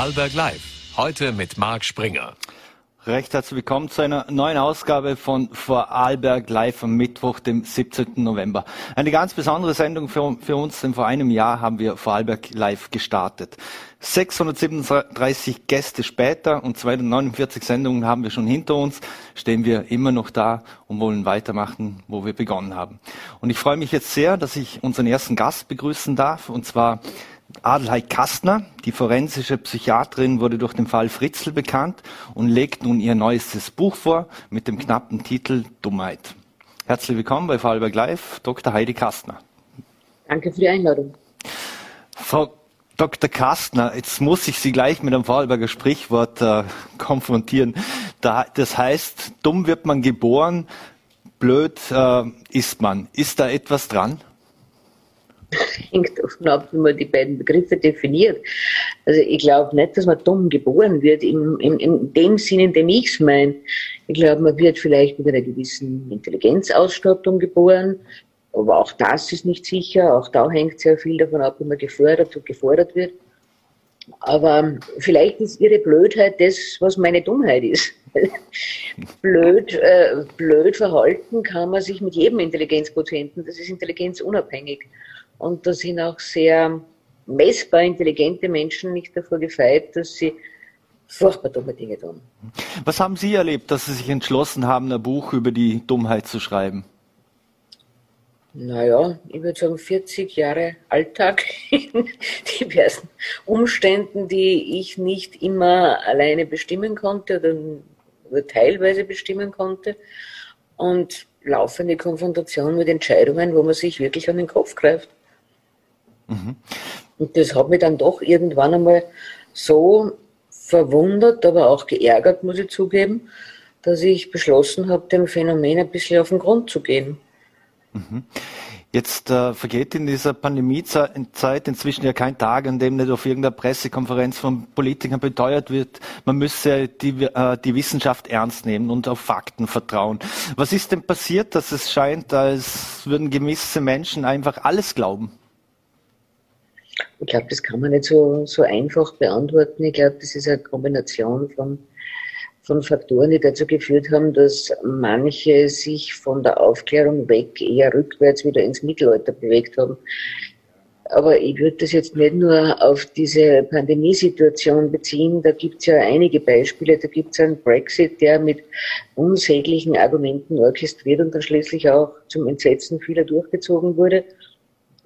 Vorarlberg Live. Heute mit Marc Springer. Recht herzlich willkommen zu einer neuen Ausgabe von Vorarlberg Live am Mittwoch, dem 17. November. Eine ganz besondere Sendung für, für, uns, denn vor einem Jahr haben wir Vorarlberg Live gestartet. 637 Gäste später und 249 Sendungen haben wir schon hinter uns, stehen wir immer noch da und wollen weitermachen, wo wir begonnen haben. Und ich freue mich jetzt sehr, dass ich unseren ersten Gast begrüßen darf, und zwar Adelheid Kastner, die forensische Psychiaterin, wurde durch den Fall Fritzl bekannt und legt nun ihr neuestes Buch vor mit dem knappen Titel Dummheit. Herzlich willkommen bei Fallberg Live, Dr. Heidi Kastner. Danke für die Einladung. Frau Dr. Kastner, jetzt muss ich Sie gleich mit einem Vorarlberger Sprichwort äh, konfrontieren. Da, das heißt, dumm wird man geboren, blöd äh, ist man. Ist da etwas dran? Hängt davon ab, wie man die beiden Begriffe definiert. Also ich glaube nicht, dass man dumm geboren wird, in, in, in dem Sinn, in dem ich es meine. Ich glaube, man wird vielleicht mit einer gewissen Intelligenzausstattung geboren, aber auch das ist nicht sicher. Auch da hängt sehr viel davon ab, wie man gefördert und gefordert wird. Aber vielleicht ist ihre Blödheit das, was meine Dummheit ist. blöd, äh, blöd verhalten kann man sich mit jedem Intelligenzquotienten. Das ist intelligenzunabhängig. Und da sind auch sehr messbar intelligente Menschen nicht davor gefeit, dass sie furchtbar dumme Dinge tun. Was haben Sie erlebt, dass Sie sich entschlossen haben, ein Buch über die Dummheit zu schreiben? Naja, ich würde sagen 40 Jahre Alltag in diversen Umständen, die ich nicht immer alleine bestimmen konnte oder nur teilweise bestimmen konnte. Und laufende Konfrontation mit Entscheidungen, wo man sich wirklich an den Kopf greift. Mhm. Und das hat mich dann doch irgendwann einmal so verwundert, aber auch geärgert, muss ich zugeben, dass ich beschlossen habe, dem Phänomen ein bisschen auf den Grund zu gehen. Mhm. Jetzt äh, vergeht in dieser Pandemiezeit inzwischen ja kein Tag, an dem nicht auf irgendeiner Pressekonferenz von Politikern beteuert wird, man müsse die, äh, die Wissenschaft ernst nehmen und auf Fakten vertrauen. Was ist denn passiert, dass es scheint, als würden gewisse Menschen einfach alles glauben? Ich glaube, das kann man nicht so, so einfach beantworten. Ich glaube, das ist eine Kombination von, von Faktoren, die dazu geführt haben, dass manche sich von der Aufklärung weg eher rückwärts wieder ins Mittelalter bewegt haben. Aber ich würde das jetzt nicht nur auf diese Pandemiesituation beziehen. Da gibt es ja einige Beispiele. Da gibt es einen Brexit, der mit unsäglichen Argumenten orchestriert und dann schließlich auch zum Entsetzen vieler durchgezogen wurde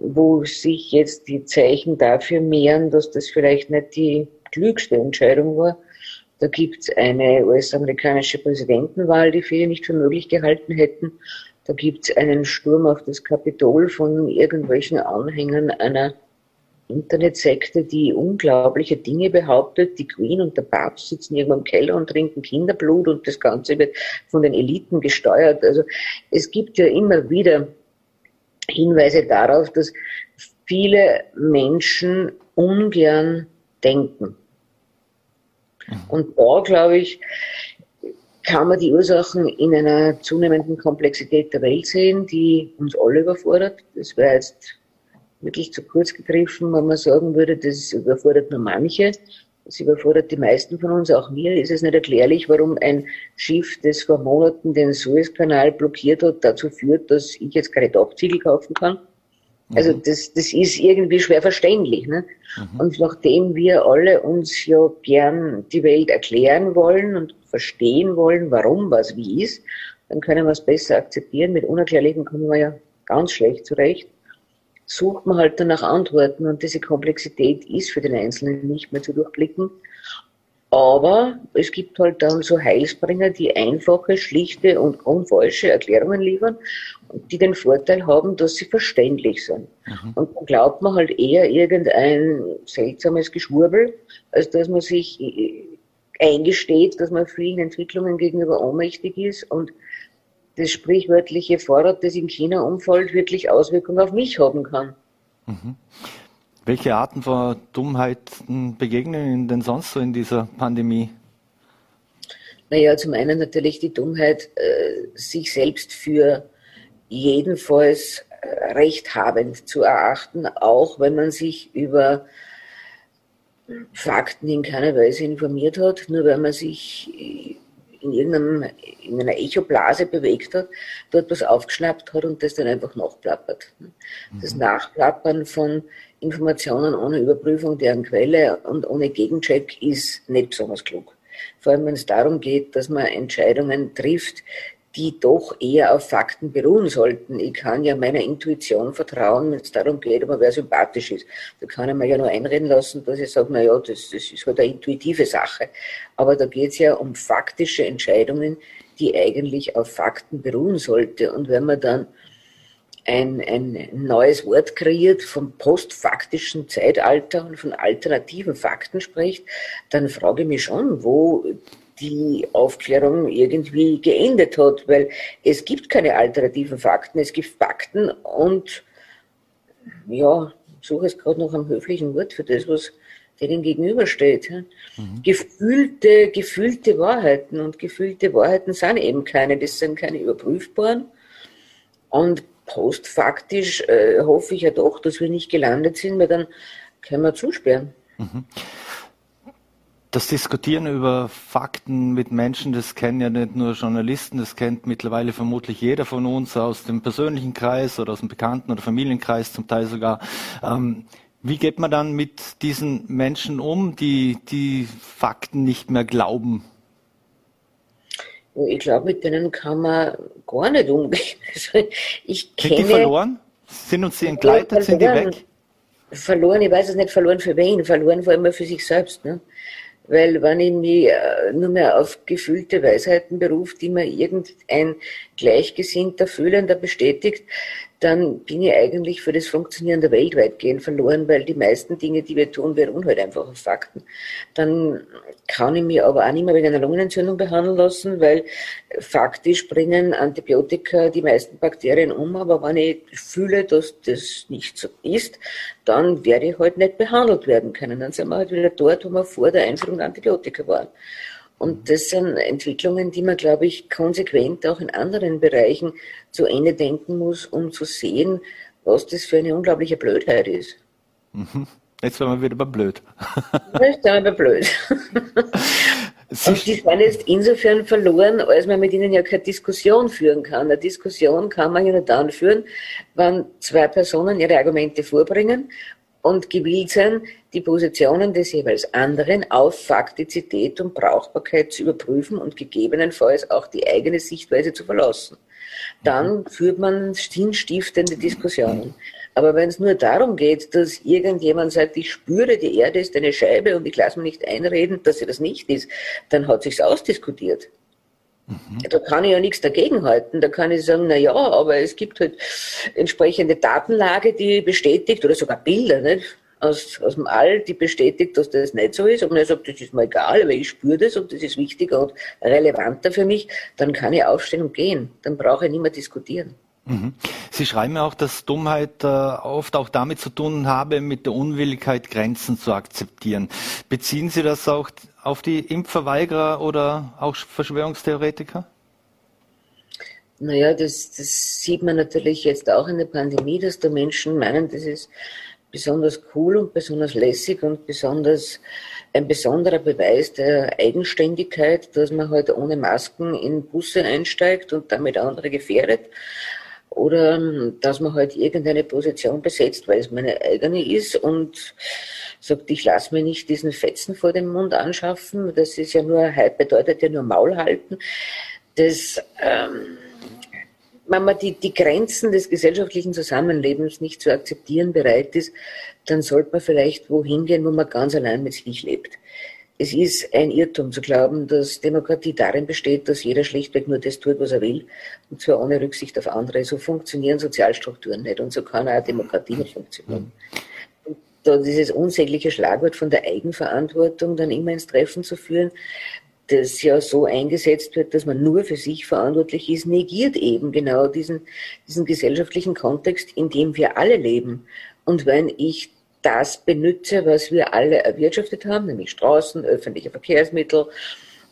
wo sich jetzt die Zeichen dafür mehren, dass das vielleicht nicht die klügste Entscheidung war. Da gibt es eine US-amerikanische Präsidentenwahl, die viele nicht für möglich gehalten hätten. Da gibt es einen Sturm auf das Kapitol von irgendwelchen Anhängern einer Internetsekte, die unglaubliche Dinge behauptet. Die Queen und der Papst sitzen irgendwo im Keller und trinken Kinderblut und das Ganze wird von den Eliten gesteuert. Also es gibt ja immer wieder Hinweise darauf, dass viele Menschen ungern denken. Und da, glaube ich, kann man die Ursachen in einer zunehmenden Komplexität der Welt sehen, die uns alle überfordert. Das wäre jetzt wirklich zu kurz gegriffen, wenn man sagen würde, das überfordert nur manche. Das überfordert die meisten von uns, auch mir ist es nicht erklärlich, warum ein Schiff, das vor Monaten den Suezkanal blockiert hat, dazu führt, dass ich jetzt keine Dachziegel kaufen kann. Also mhm. das, das ist irgendwie schwer verständlich. Ne? Mhm. Und nachdem wir alle uns ja gern die Welt erklären wollen und verstehen wollen, warum was wie ist, dann können wir es besser akzeptieren. Mit Unerklärlichen kommen wir ja ganz schlecht zurecht sucht man halt dann nach Antworten und diese Komplexität ist für den Einzelnen nicht mehr zu durchblicken. Aber es gibt halt dann so Heilsbringer, die einfache, schlichte und unfalsche Erklärungen liefern, die den Vorteil haben, dass sie verständlich sind. Mhm. Und dann glaubt man halt eher irgendein seltsames Geschwurbel, als dass man sich eingesteht, dass man vielen Entwicklungen gegenüber ohnmächtig ist und das sprichwörtliche Fahrrad, das in China umfällt, wirklich Auswirkungen auf mich haben kann. Mhm. Welche Arten von Dummheiten begegnen Ihnen denn sonst so in dieser Pandemie? Naja, zum einen natürlich die Dummheit, äh, sich selbst für jedenfalls äh, rechthabend zu erachten, auch wenn man sich über Fakten in keiner Weise informiert hat, nur weil man sich in irgendeinem, in einer Echoblase bewegt hat, dort was aufgeschnappt hat und das dann einfach nachplappert. Das mhm. Nachplappern von Informationen ohne Überprüfung deren Quelle und ohne Gegencheck ist nicht besonders klug. Vor allem, wenn es darum geht, dass man Entscheidungen trifft, die doch eher auf Fakten beruhen sollten. Ich kann ja meiner Intuition vertrauen, wenn es darum geht, ob man wer sympathisch ist. Da kann ich mir ja nur einreden lassen, dass ich sage, na ja, das, das ist halt eine intuitive Sache. Aber da geht es ja um faktische Entscheidungen, die eigentlich auf Fakten beruhen sollte. Und wenn man dann ein, ein neues Wort kreiert, vom postfaktischen Zeitalter und von alternativen Fakten spricht, dann frage ich mich schon, wo die Aufklärung irgendwie geendet hat, weil es gibt keine alternativen Fakten, es gibt Fakten und ja, ich suche es gerade noch am höflichen Wort für das, was denen gegenübersteht. Mhm. Gefühlte, gefühlte Wahrheiten und gefühlte Wahrheiten sind eben keine, das sind keine überprüfbaren. Und postfaktisch äh, hoffe ich ja doch, dass wir nicht gelandet sind, weil dann können wir zusperren. Mhm das Diskutieren über Fakten mit Menschen, das kennen ja nicht nur Journalisten, das kennt mittlerweile vermutlich jeder von uns aus dem persönlichen Kreis oder aus dem Bekannten- oder Familienkreis zum Teil sogar. Ähm, wie geht man dann mit diesen Menschen um, die die Fakten nicht mehr glauben? Ich glaube, mit denen kann man gar nicht umgehen. Also ich kenne, sind die verloren? Sind uns die entgleitet? Sind die weg? Verloren, ich weiß es nicht, verloren für wen, verloren vor allem für sich selbst. Ne? Weil wenn ich mich äh, nur mehr auf gefühlte Weisheiten berufe, die mir irgendein Gleichgesinnter, Fühlender bestätigt, dann bin ich eigentlich für das Funktionieren der Welt weitgehend verloren, weil die meisten Dinge, die wir tun, beruhen halt einfach auf Fakten. Dann kann ich mich aber auch nicht mehr wegen einer Lungenentzündung behandeln lassen, weil faktisch bringen Antibiotika die meisten Bakterien um, aber wenn ich fühle, dass das nicht so ist, dann werde ich halt nicht behandelt werden können. Dann sind wir halt wieder dort, wo wir vor der Einführung Antibiotika waren. Und das sind Entwicklungen, die man, glaube ich, konsequent auch in anderen Bereichen zu Ende denken muss, um zu sehen, was das für eine unglaubliche Blödheit ist. Mhm. Jetzt werden wir wieder bei blöd. Jetzt sind wir bei blöd. Und die sind jetzt insofern verloren, als man mit ihnen ja keine Diskussion führen kann. Eine Diskussion kann man ja nur dann führen, wenn zwei Personen ihre Argumente vorbringen und gewillt sein, die Positionen des jeweils anderen auf Faktizität und Brauchbarkeit zu überprüfen und gegebenenfalls auch die eigene Sichtweise zu verlassen. Dann mhm. führt man sinnstiftende Diskussionen. Aber wenn es nur darum geht, dass irgendjemand sagt, ich spüre, die Erde ist eine Scheibe und ich lasse mir nicht einreden, dass sie das nicht ist, dann hat sich's ausdiskutiert. Mhm. Da kann ich ja nichts dagegenhalten. Da kann ich sagen, na ja, aber es gibt halt entsprechende Datenlage, die bestätigt, oder sogar Bilder, nicht? Aus, aus dem All, die bestätigt, dass das nicht so ist. Und er sagt, das ist mir egal, aber ich spüre das und das ist wichtiger und relevanter für mich, dann kann ich aufstehen und gehen. Dann brauche ich nicht mehr diskutieren. Mhm. Sie schreiben ja auch, dass Dummheit äh, oft auch damit zu tun habe, mit der Unwilligkeit Grenzen zu akzeptieren. Beziehen Sie das auch auf die Impfverweigerer oder auch Verschwörungstheoretiker? Naja, das, das sieht man natürlich jetzt auch in der Pandemie, dass da Menschen meinen, das ist besonders cool und besonders lässig und besonders ein besonderer Beweis der Eigenständigkeit, dass man halt ohne Masken in Busse einsteigt und damit andere gefährdet oder ähm, dass man halt irgendeine Position besetzt, weil es meine eigene ist und sagt, ich lasse mir nicht diesen Fetzen vor dem Mund anschaffen. Das ist ja nur, bedeutet ja nur Maul halten. Das, ähm, wenn man die, die Grenzen des gesellschaftlichen Zusammenlebens nicht zu akzeptieren bereit ist, dann sollte man vielleicht wohin gehen, wo man ganz allein mit sich lebt. Es ist ein Irrtum zu glauben, dass Demokratie darin besteht, dass jeder schlichtweg nur das tut, was er will, und zwar ohne Rücksicht auf andere. So funktionieren Sozialstrukturen nicht und so kann auch Demokratie nicht funktionieren. Da dieses unsägliche Schlagwort von der Eigenverantwortung dann immer ins Treffen zu führen, das ja so eingesetzt wird, dass man nur für sich verantwortlich ist, negiert eben genau diesen, diesen gesellschaftlichen Kontext, in dem wir alle leben. Und wenn ich das benutze, was wir alle erwirtschaftet haben, nämlich Straßen, öffentliche Verkehrsmittel,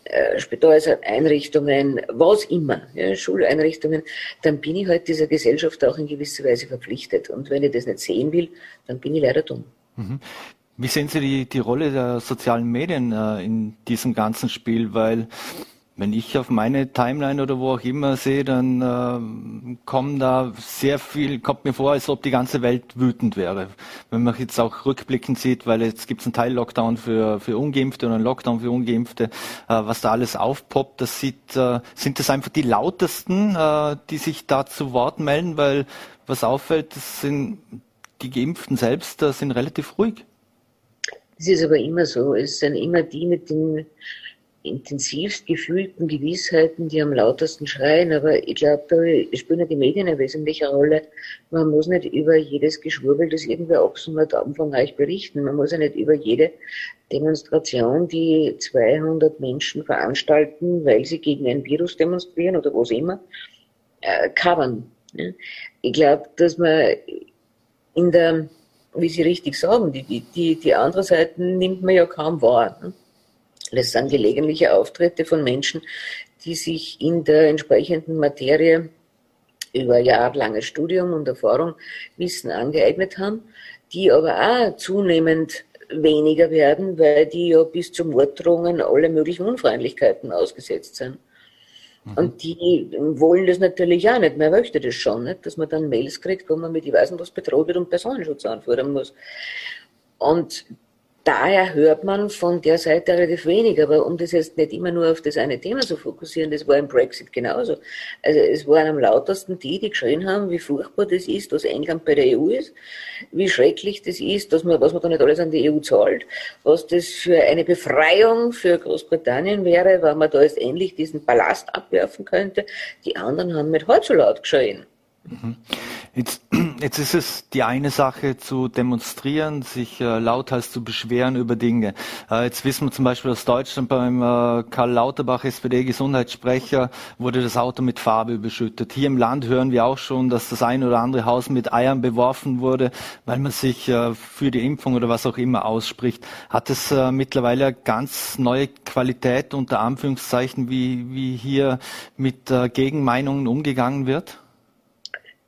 äh, Spitaleinrichtungen, was immer, ja, Schuleinrichtungen, dann bin ich halt dieser Gesellschaft auch in gewisser Weise verpflichtet. Und wenn ich das nicht sehen will, dann bin ich leider dumm. Mhm. Wie sehen Sie die, die Rolle der sozialen Medien äh, in diesem ganzen Spiel? Weil wenn ich auf meine Timeline oder wo auch immer sehe, dann äh, kommen da sehr viel, kommt mir vor, als ob die ganze Welt wütend wäre. Wenn man jetzt auch rückblickend sieht, weil jetzt gibt es einen Teil-Lockdown für, für Ungeimpfte und einen Lockdown für Ungeimpfte, äh, was da alles aufpoppt, das sieht, äh, sind das einfach die lautesten, äh, die sich da zu Wort melden, weil was auffällt, das sind die Geimpften selbst äh, sind relativ ruhig. Das ist aber immer so. Es sind immer die mit den intensivst gefühlten Gewissheiten, die am lautesten schreien. Aber ich glaube, da spielen ja die Medien eine wesentliche Rolle. Man muss nicht über jedes Geschwurbel, das irgendwer absondert, umfangreich berichten. Man muss ja nicht über jede Demonstration, die 200 Menschen veranstalten, weil sie gegen ein Virus demonstrieren oder was immer, äh, covern. Ich glaube, dass man in der, wie Sie richtig sagen, die, die, die andere Seite nimmt man ja kaum wahr. Ne? Das sind gelegentliche Auftritte von Menschen, die sich in der entsprechenden Materie über jahrelanges Studium und Erfahrung Wissen angeeignet haben, die aber auch zunehmend weniger werden, weil die ja bis zu Morddrohungen alle möglichen Unfreundlichkeiten ausgesetzt sind. Mhm. Und die wollen das natürlich auch nicht. Man möchte das schon, nicht? dass man dann Mails kriegt, wo man mit, ich weiß nicht was, bedroht wird und Personenschutz anfordern muss. Und daher hört man von der Seite relativ wenig. Aber um das jetzt nicht immer nur auf das eine Thema zu fokussieren, das war im Brexit genauso. Also es waren am lautesten die, die geschrien haben, wie furchtbar das ist, dass England bei der EU ist, wie schrecklich das ist, dass man, was man da nicht alles an die EU zahlt, was das für eine Befreiung für Großbritannien wäre, wenn man da jetzt endlich diesen Ballast abwerfen könnte. Die anderen haben mit halb so laut geschrien. Mhm. Jetzt, jetzt ist es die eine Sache zu demonstrieren, sich äh, lauthals zu beschweren über Dinge. Äh, jetzt wissen wir zum Beispiel aus Deutschland beim äh, Karl Lauterbach, SPD-Gesundheitssprecher, wurde das Auto mit Farbe beschüttet. Hier im Land hören wir auch schon, dass das ein oder andere Haus mit Eiern beworfen wurde, weil man sich äh, für die Impfung oder was auch immer ausspricht. Hat es äh, mittlerweile ganz neue Qualität unter Anführungszeichen, wie, wie hier mit äh, Gegenmeinungen umgegangen wird?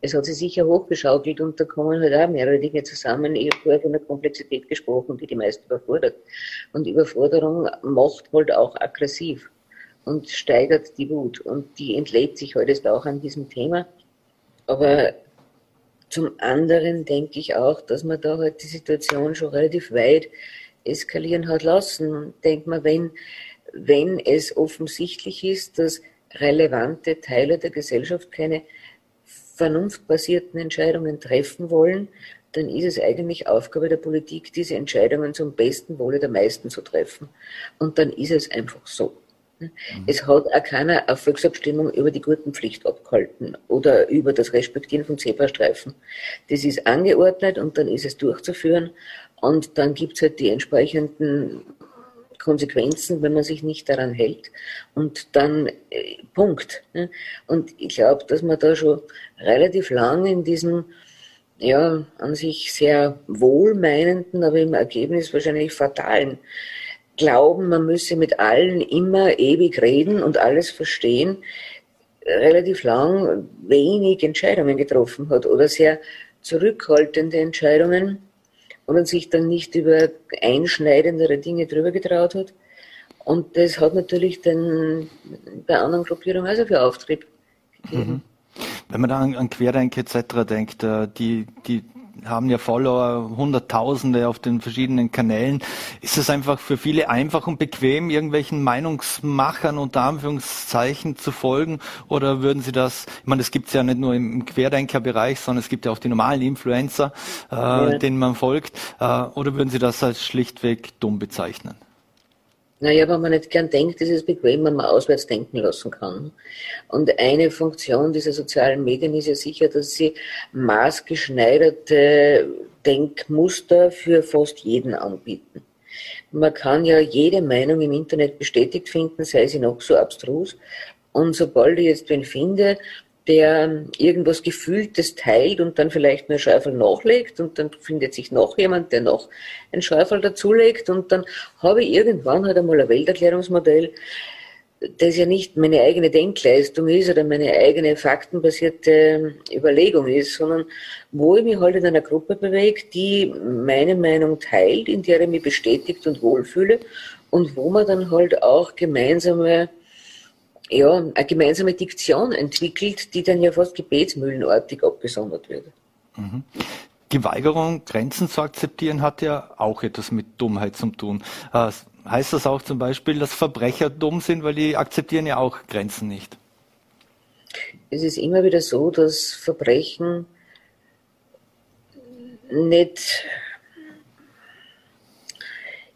Es hat sich sicher hochgeschaukelt und da kommen halt auch mehrere Dinge zusammen. Ich habe vorher von der Komplexität gesprochen, die die meisten überfordert. Und Überforderung macht halt auch aggressiv und steigert die Wut. Und die entlädt sich heute halt auch an diesem Thema. Aber zum anderen denke ich auch, dass man da halt die Situation schon relativ weit eskalieren hat lassen. Denkt man, wenn, wenn es offensichtlich ist, dass relevante Teile der Gesellschaft keine vernunftbasierten Entscheidungen treffen wollen, dann ist es eigentlich Aufgabe der Politik, diese Entscheidungen zum besten Wohle der meisten zu treffen. Und dann ist es einfach so. Mhm. Es hat auch keiner eine Volksabstimmung über die Gurtenpflicht abgehalten oder über das Respektieren von Zebrastreifen. Das ist angeordnet und dann ist es durchzuführen und dann gibt es halt die entsprechenden Konsequenzen, wenn man sich nicht daran hält. Und dann äh, Punkt. Ne? Und ich glaube, dass man da schon relativ lang in diesem ja, an sich sehr wohlmeinenden, aber im Ergebnis wahrscheinlich fatalen Glauben, man müsse mit allen immer ewig reden und alles verstehen, relativ lang wenig Entscheidungen getroffen hat oder sehr zurückhaltende Entscheidungen und sich dann nicht über einschneidendere Dinge drüber getraut hat. Und das hat natürlich dann bei anderen Gruppierungen also für Auftrieb gegeben. Mhm. Wenn man dann an Querdenker etc. denkt, äh, die, die haben ja Follower, Hunderttausende auf den verschiedenen Kanälen. Ist es einfach für viele einfach und bequem, irgendwelchen Meinungsmachern unter Anführungszeichen zu folgen? Oder würden Sie das, ich meine, das gibt es ja nicht nur im Querdenkerbereich, sondern es gibt ja auch die normalen Influencer, äh, ja. denen man folgt. Äh, oder würden Sie das als schlichtweg dumm bezeichnen? Naja, wenn man nicht gern denkt, ist es bequem, wenn man auswärts denken lassen kann. Und eine Funktion dieser sozialen Medien ist ja sicher, dass sie maßgeschneiderte Denkmuster für fast jeden anbieten. Man kann ja jede Meinung im Internet bestätigt finden, sei sie noch so abstrus. Und sobald ich jetzt wen finde, der irgendwas Gefühltes teilt und dann vielleicht nur Schäufel nachlegt und dann findet sich noch jemand, der noch ein Schäufel dazulegt und dann habe ich irgendwann halt einmal ein Welterklärungsmodell, das ja nicht meine eigene Denkleistung ist oder meine eigene faktenbasierte Überlegung ist, sondern wo ich mich halt in einer Gruppe bewege, die meine Meinung teilt, in der ich mich bestätigt und wohlfühle und wo man dann halt auch gemeinsame, ja, eine gemeinsame Diktion entwickelt, die dann ja fast gebetsmühlenartig abgesondert wird. Mhm. Die Weigerung, Grenzen zu akzeptieren, hat ja auch etwas mit Dummheit zu tun. Äh, heißt das auch zum Beispiel, dass Verbrecher dumm sind, weil die akzeptieren ja auch Grenzen nicht? Es ist immer wieder so, dass Verbrechen nicht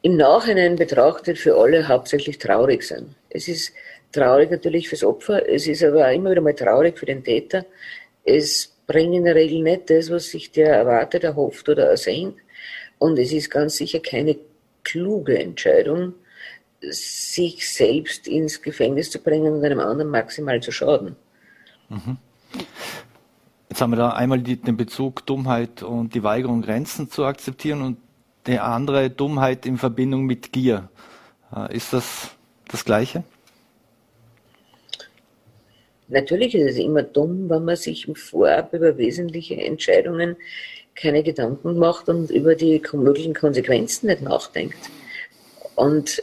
im Nachhinein betrachtet für alle hauptsächlich traurig sind. Es ist traurig natürlich fürs Opfer, es ist aber auch immer wieder mal traurig für den Täter. Es bringt in der Regel nicht das, was sich der erwartet, erhofft oder ersehnt. Und es ist ganz sicher keine kluge Entscheidung, sich selbst ins Gefängnis zu bringen und einem anderen maximal zu schaden. Mhm. Jetzt haben wir da einmal die, den Bezug Dummheit und die Weigerung, Grenzen zu akzeptieren und die andere Dummheit in Verbindung mit Gier. Äh, ist das das Gleiche? Natürlich ist es immer dumm, wenn man sich im Vorab über wesentliche Entscheidungen keine Gedanken macht und über die möglichen Konsequenzen nicht nachdenkt. Und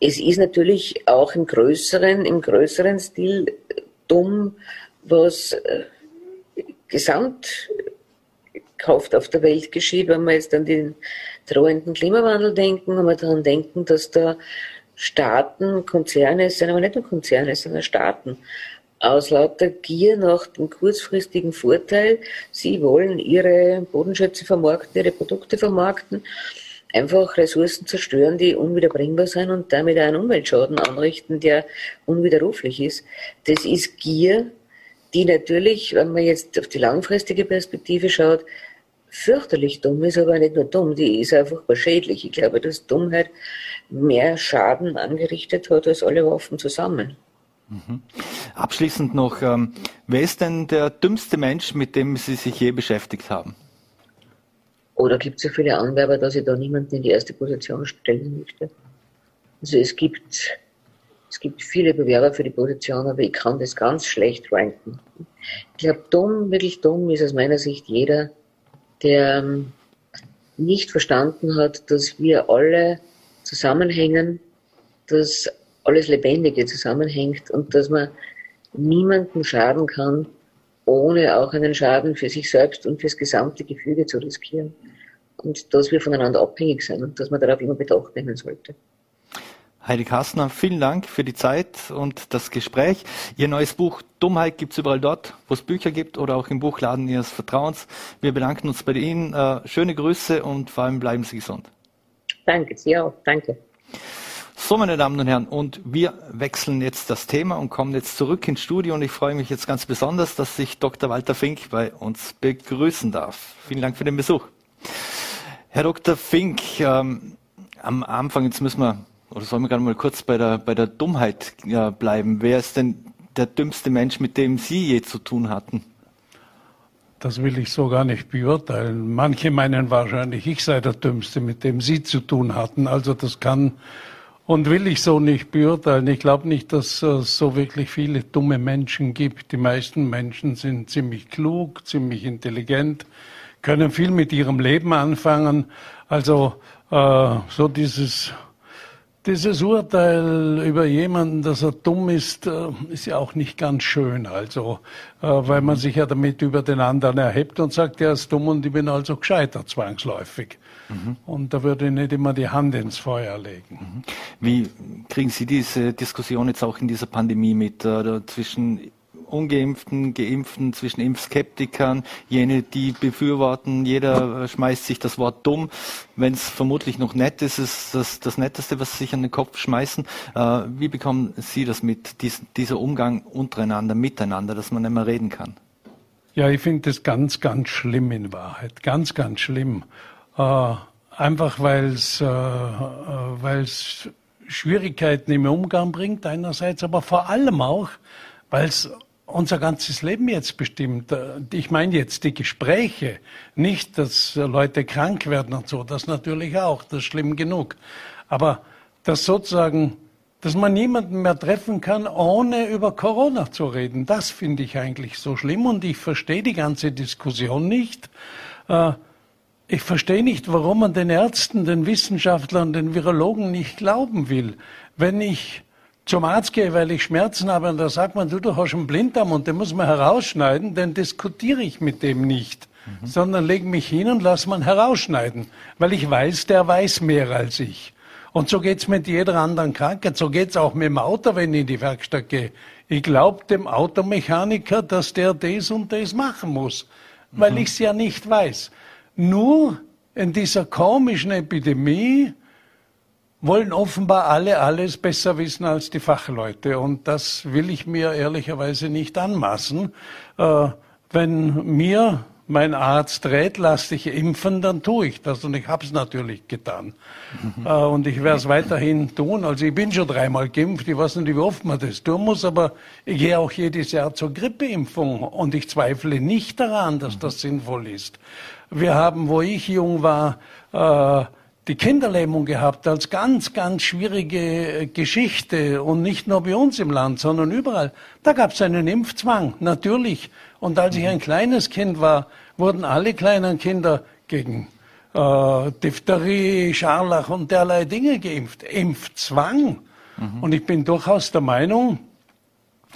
es ist natürlich auch im größeren, im größeren Stil dumm, was äh, gesamthaft auf der Welt geschieht, wenn wir jetzt an den drohenden Klimawandel denken, wenn wir daran denken, dass da Staaten, Konzerne sind, aber nicht nur Konzerne, sondern Staaten, aus lauter Gier nach dem kurzfristigen Vorteil, sie wollen ihre Bodenschätze vermarkten, ihre Produkte vermarkten, einfach Ressourcen zerstören, die unwiederbringbar sind und damit einen Umweltschaden anrichten, der unwiderruflich ist. Das ist Gier, die natürlich, wenn man jetzt auf die langfristige Perspektive schaut, fürchterlich dumm ist, aber nicht nur dumm, die ist einfach schädlich. Ich glaube, dass Dummheit mehr Schaden angerichtet hat als alle Waffen zusammen. Mhm. Abschließend noch, ähm, wer ist denn der dümmste Mensch, mit dem Sie sich je beschäftigt haben? Oder gibt es so viele Anwerber, dass ich da niemanden in die erste Position stellen möchte? Also es gibt, es gibt viele Bewerber für die Position, aber ich kann das ganz schlecht ranken. Ich glaube, dumm, wirklich dumm ist aus meiner Sicht jeder, der ähm, nicht verstanden hat, dass wir alle zusammenhängen, dass alles Lebendige zusammenhängt und dass man niemandem schaden kann, ohne auch einen Schaden für sich selbst und fürs gesamte Gefüge zu riskieren. Und dass wir voneinander abhängig sind und dass man darauf immer Bedacht nehmen sollte. Heidi Kastner, vielen Dank für die Zeit und das Gespräch. Ihr neues Buch Dummheit gibt es überall dort, wo es Bücher gibt oder auch im Buchladen Ihres Vertrauens. Wir bedanken uns bei Ihnen. Äh, schöne Grüße und vor allem bleiben Sie gesund. Danke, Sie auch. Danke. So, meine Damen und Herren, und wir wechseln jetzt das Thema und kommen jetzt zurück ins Studio und ich freue mich jetzt ganz besonders, dass ich Dr. Walter Fink bei uns begrüßen darf. Vielen Dank für den Besuch. Herr Dr. Fink, ähm, am Anfang, jetzt müssen wir, oder sollen wir gerade mal kurz bei der, bei der Dummheit ja, bleiben. Wer ist denn der dümmste Mensch, mit dem Sie je zu tun hatten? Das will ich so gar nicht beurteilen. Manche meinen wahrscheinlich, ich sei der Dümmste, mit dem Sie zu tun hatten. Also das kann und will ich so nicht beurteilen. Ich glaube nicht, dass es so wirklich viele dumme Menschen gibt. Die meisten Menschen sind ziemlich klug, ziemlich intelligent, können viel mit ihrem Leben anfangen. Also äh, so dieses dieses Urteil über jemanden, dass er dumm ist, äh, ist ja auch nicht ganz schön. Also, äh, weil man sich ja damit über den anderen erhebt und sagt, er ist dumm und ich bin also gescheitert zwangsläufig. Mhm. Und da würde ich nicht immer die Hand ins Feuer legen. Mhm. Wie kriegen Sie diese Diskussion jetzt auch in dieser Pandemie mit äh, zwischen Ungeimpften, Geimpften, zwischen Impfskeptikern, jene, die befürworten, jeder schmeißt sich das Wort dumm. Wenn es vermutlich noch nett ist, ist das das Netteste, was sie sich an den Kopf schmeißen. Äh, wie bekommen Sie das mit, dies, dieser Umgang untereinander, miteinander, dass man nicht mehr reden kann? Ja, ich finde das ganz, ganz schlimm in Wahrheit. Ganz, ganz schlimm. Äh, einfach weil es äh, äh Schwierigkeiten im Umgang bringt einerseits, aber vor allem auch, weil es unser ganzes Leben jetzt bestimmt. Ich meine jetzt die Gespräche, nicht, dass Leute krank werden und so, das natürlich auch, das ist schlimm genug. Aber dass sozusagen dass man niemanden mehr treffen kann, ohne über Corona zu reden. Das finde ich eigentlich so schlimm und ich verstehe die ganze Diskussion nicht. Äh, ich verstehe nicht, warum man den Ärzten, den Wissenschaftlern, den Virologen nicht glauben will. Wenn ich zum Arzt gehe, weil ich Schmerzen habe und da sagt man, du, du hast einen Blinddarm und den muss man herausschneiden, dann diskutiere ich mit dem nicht, mhm. sondern lege mich hin und lasse man herausschneiden, weil ich weiß, der weiß mehr als ich. Und so geht's mit jeder anderen Krankheit, so geht's auch mit dem Auto, wenn ich in die Werkstatt gehe. Ich glaube dem Automechaniker, dass der das und das machen muss, weil mhm. ich es ja nicht weiß. Nur in dieser komischen Epidemie wollen offenbar alle alles besser wissen als die Fachleute. Und das will ich mir ehrlicherweise nicht anmaßen. Äh, wenn mir mein Arzt rät, lass dich impfen, dann tue ich das. Und ich habe es natürlich getan. Mhm. Äh, und ich werde es weiterhin tun. Also ich bin schon dreimal geimpft. Ich weiß nicht, wie oft man das tun muss, aber ich gehe auch jedes Jahr zur Grippeimpfung. Und ich zweifle nicht daran, dass das sinnvoll ist. Wir haben, wo ich jung war, äh, die Kinderlähmung gehabt als ganz, ganz schwierige äh, Geschichte und nicht nur bei uns im Land, sondern überall. Da gab es einen Impfzwang, natürlich. Und als ich ein kleines Kind war, wurden alle kleinen Kinder gegen äh, Diphtherie, Scharlach und derlei Dinge geimpft. Impfzwang. Mhm. Und ich bin durchaus der Meinung,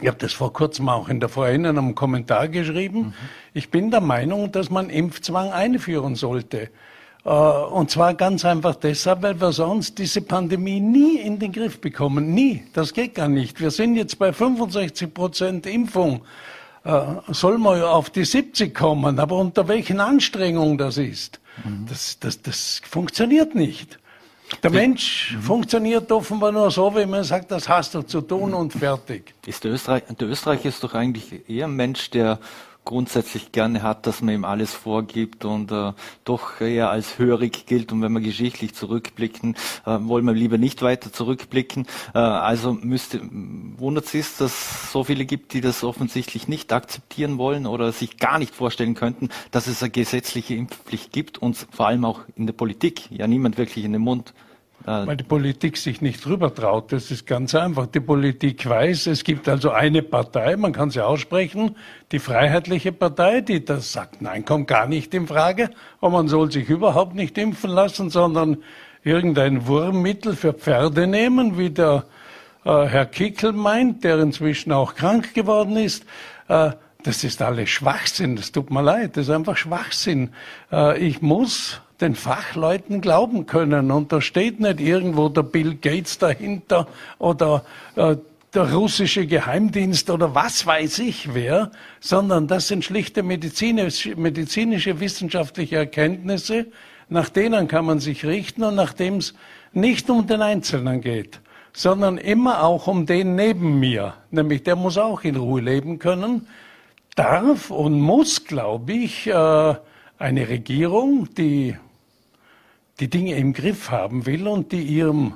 ich habe das vor kurzem auch in der Vorhin in einem Kommentar geschrieben, mhm. ich bin der Meinung, dass man Impfzwang einführen sollte. Äh, und zwar ganz einfach deshalb, weil wir sonst diese Pandemie nie in den Griff bekommen. Nie. Das geht gar nicht. Wir sind jetzt bei 65 Prozent Impfung. Äh, soll man auf die 70 kommen, aber unter welchen Anstrengungen das ist, mhm. das, das, das funktioniert nicht. Der Mensch mhm. funktioniert offenbar nur so, wie man sagt, das hast du zu tun und fertig. Ist der, Österreich, der Österreicher ist doch eigentlich eher ein Mensch, der grundsätzlich gerne hat, dass man ihm alles vorgibt und äh, doch eher als hörig gilt. Und wenn wir geschichtlich zurückblicken, äh, wollen wir lieber nicht weiter zurückblicken. Äh, also müsste, wundert es sich, dass es so viele gibt, die das offensichtlich nicht akzeptieren wollen oder sich gar nicht vorstellen könnten, dass es eine gesetzliche Impfpflicht gibt und vor allem auch in der Politik ja niemand wirklich in den Mund weil die Politik sich nicht drüber traut. Das ist ganz einfach. Die Politik weiß, es gibt also eine Partei, man kann sie aussprechen, die Freiheitliche Partei, die das sagt, nein, kommt gar nicht in Frage. Und man soll sich überhaupt nicht impfen lassen, sondern irgendein Wurmmittel für Pferde nehmen, wie der äh, Herr Kickel meint, der inzwischen auch krank geworden ist. Äh, das ist alles Schwachsinn. Das tut mir leid. Das ist einfach Schwachsinn. Äh, ich muss den Fachleuten glauben können. Und da steht nicht irgendwo der Bill Gates dahinter oder äh, der russische Geheimdienst oder was weiß ich wer, sondern das sind schlichte medizinische, medizinische wissenschaftliche Erkenntnisse, nach denen kann man sich richten und nachdem es nicht um den Einzelnen geht, sondern immer auch um den neben mir, nämlich der muss auch in Ruhe leben können, darf und muss, glaube ich, äh, eine Regierung, die die Dinge im Griff haben will und die ihrem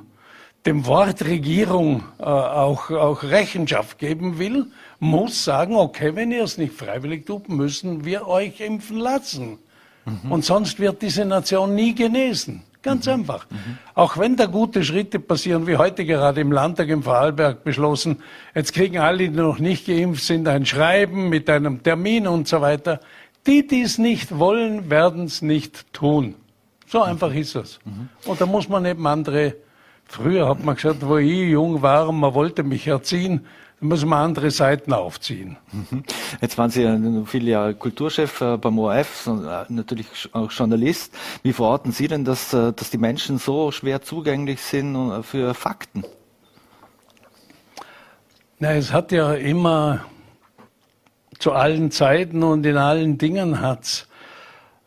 dem Wort Regierung äh, auch, auch Rechenschaft geben will, muss sagen, okay, wenn ihr es nicht freiwillig tut, müssen wir euch impfen lassen. Mhm. Und sonst wird diese Nation nie genesen. Ganz mhm. einfach. Mhm. Auch wenn da gute Schritte passieren, wie heute gerade im Landtag in Vorarlberg beschlossen, jetzt kriegen alle, die noch nicht geimpft sind, ein Schreiben mit einem Termin und so weiter. Die, die es nicht wollen, werden es nicht tun. So einfach ist es. Mhm. Und da muss man eben andere, früher hat man gesagt, wo ich jung war und man wollte mich erziehen, da muss man andere Seiten aufziehen. Mhm. Jetzt waren Sie ja viele Jahre Kulturchef äh, beim ORF, äh, natürlich auch Journalist. Wie verorten Sie denn, dass, äh, dass die Menschen so schwer zugänglich sind für Fakten? Na, es hat ja immer zu allen Zeiten und in allen Dingen hat's